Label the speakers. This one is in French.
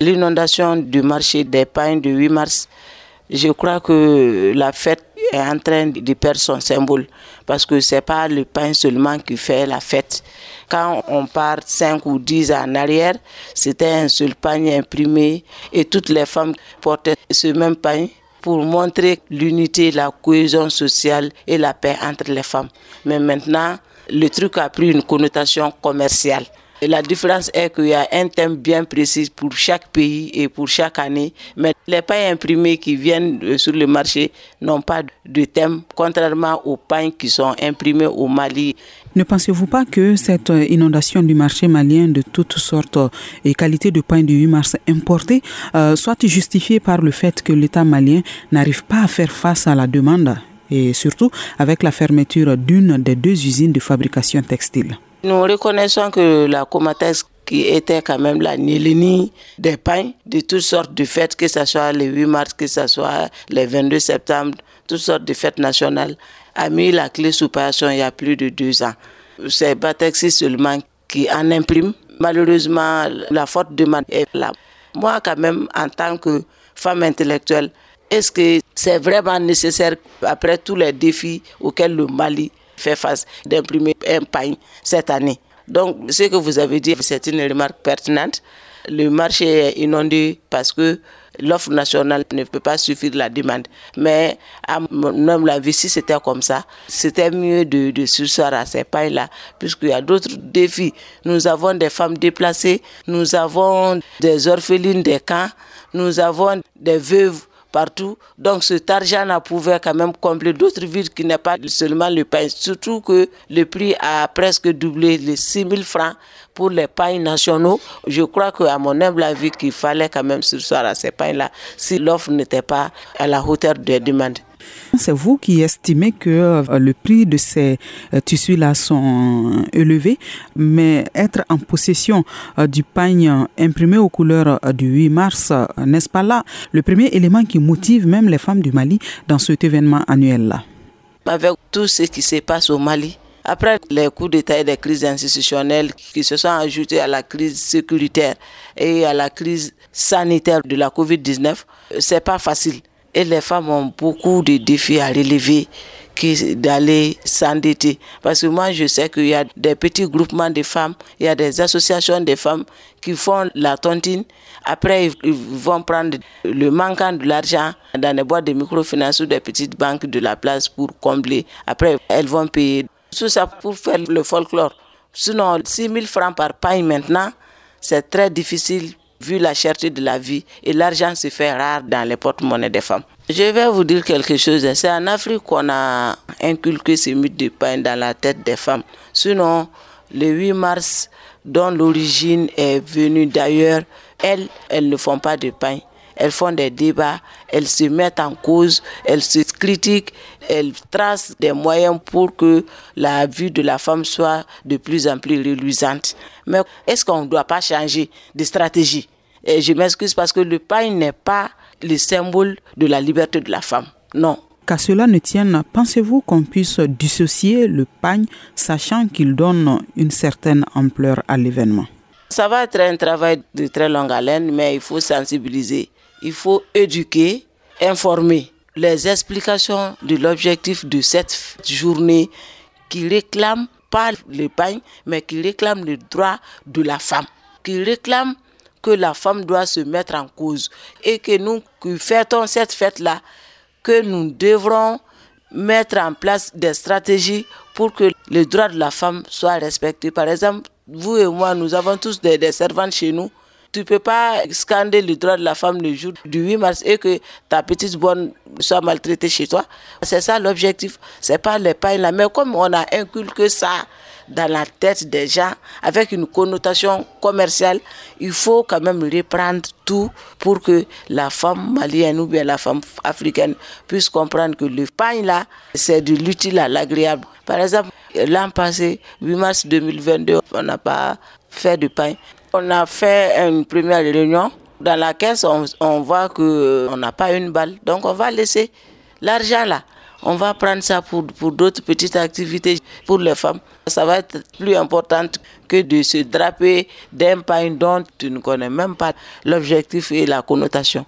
Speaker 1: l'inondation du marché des pains du 8 mars, je crois que la fête est en train de perdre son symbole parce que c'est pas le pain seulement qui fait la fête. Quand on part 5 ou 10 ans en arrière, c'était un seul pain imprimé et toutes les femmes portaient ce même pain pour montrer l'unité, la cohésion sociale et la paix entre les femmes. Mais maintenant, le truc a pris une connotation commerciale. La différence est qu'il y a un thème bien précis pour chaque pays et pour chaque année. Mais les pains imprimés qui viennent sur le marché n'ont pas de thème, contrairement aux pains qui sont imprimés au Mali.
Speaker 2: Ne pensez-vous pas que cette inondation du marché malien de toutes sortes et qualités de pain du 8 mars importé euh, soit justifiée par le fait que l'État malien n'arrive pas à faire face à la demande et surtout avec la fermeture d'une des deux usines de fabrication textile?
Speaker 1: Nous reconnaissons que la Comatex qui était quand même la Nélini des pains, de toutes sortes de fêtes, que ce soit le 8 mars, que ce soit le 22 septembre, toutes sortes de fêtes nationales, a mis la clé sous passion il y a plus de deux ans. C'est Batexi seulement qui en imprime. Malheureusement, la forte demande est là. Moi, quand même, en tant que femme intellectuelle, est-ce que c'est vraiment nécessaire, après tous les défis auxquels le Mali fait face d'imprimer un pain cette année. Donc, ce que vous avez dit, c'est une remarque pertinente. Le marché est inondé parce que l'offre nationale ne peut pas suffire la demande. Mais à mon avis, si c'était comme ça, c'était mieux de, de sursoir à ces pains-là, puisqu'il y a d'autres défis. Nous avons des femmes déplacées, nous avons des orphelines des camps, nous avons des veuves partout. Donc cet argent pouvait quand même combler d'autres villes qui n'est pas seulement le pain. Surtout que le prix a presque doublé les 6 000 francs pour les pains nationaux. Je crois qu'à mon humble avis qu'il fallait quand même sursoir à ces pains-là si l'offre n'était pas à la hauteur des demandes.
Speaker 2: C'est vous qui estimez que euh, le prix de ces euh, tissus-là sont élevés, mais être en possession euh, du pain imprimé aux couleurs du 8 mars, n'est-ce pas là le premier élément qui motive même les femmes du Mali dans cet événement annuel-là
Speaker 1: Avec tout ce qui se passe au Mali, après les coups d'État et les crises institutionnelles qui se sont ajoutées à la crise sécuritaire et à la crise sanitaire de la COVID-19, c'est pas facile. Et les femmes ont beaucoup de défis à relever d'aller s'endetter. Parce que moi, je sais qu'il y a des petits groupements de femmes, il y a des associations de femmes qui font la tontine. Après, ils vont prendre le manquant de l'argent dans les boîtes de microfinance ou des petites banques de la place pour combler. Après, elles vont payer. Tout ça pour faire le folklore. Sinon, 6 000 francs par pain maintenant, c'est très difficile vu la cherté de la vie et l'argent se fait rare dans les porte-monnaies des femmes. Je vais vous dire quelque chose. C'est en Afrique qu'on a inculqué ce mythe de pain dans la tête des femmes. Sinon, le 8 mars, dont l'origine est venue d'ailleurs, elles, elles ne font pas de pain. Elles font des débats, elles se mettent en cause, elles se critiquent, elles tracent des moyens pour que la vie de la femme soit de plus en plus reluisante. Mais est-ce qu'on ne doit pas changer de stratégie? Et je m'excuse parce que le pain n'est pas le symbole de la liberté de la femme. Non.
Speaker 2: Qu'à cela ne tienne, pensez-vous qu'on puisse dissocier le pain, sachant qu'il donne une certaine ampleur à l'événement?
Speaker 1: Ça va être un travail de très longue haleine, mais il faut sensibiliser il faut éduquer, informer les explications de l'objectif de cette journée qui réclame pas le pain, mais qui réclame le droit de la femme, qui réclame que la femme doit se mettre en cause et que nous fêtons cette fête-là, que nous devrons mettre en place des stratégies pour que le droit de la femme soit respecté. Par exemple, vous et moi, nous avons tous des servantes chez nous tu peux pas scander le droit de la femme le jour du 8 mars et que ta petite bonne soit maltraitée chez toi. C'est ça l'objectif. C'est pas les pains là. Mais comme on a inculqué ça dans la tête des gens avec une connotation commerciale, il faut quand même reprendre tout pour que la femme malienne ou bien la femme africaine puisse comprendre que le pain là, c'est de l'utile à l'agréable. Par exemple, l'an passé, 8 mars 2022, on n'a pas fait de pain. On a fait une première réunion. Dans la caisse, on, voit qu'on n'a pas une balle. Donc, on va laisser l'argent là. on va prendre ça pour, pour d'autres petites activités pour les femmes. Ça va être plus important que de se draper d'un pain dont tu ne connais même pas l'objectif et la connotation.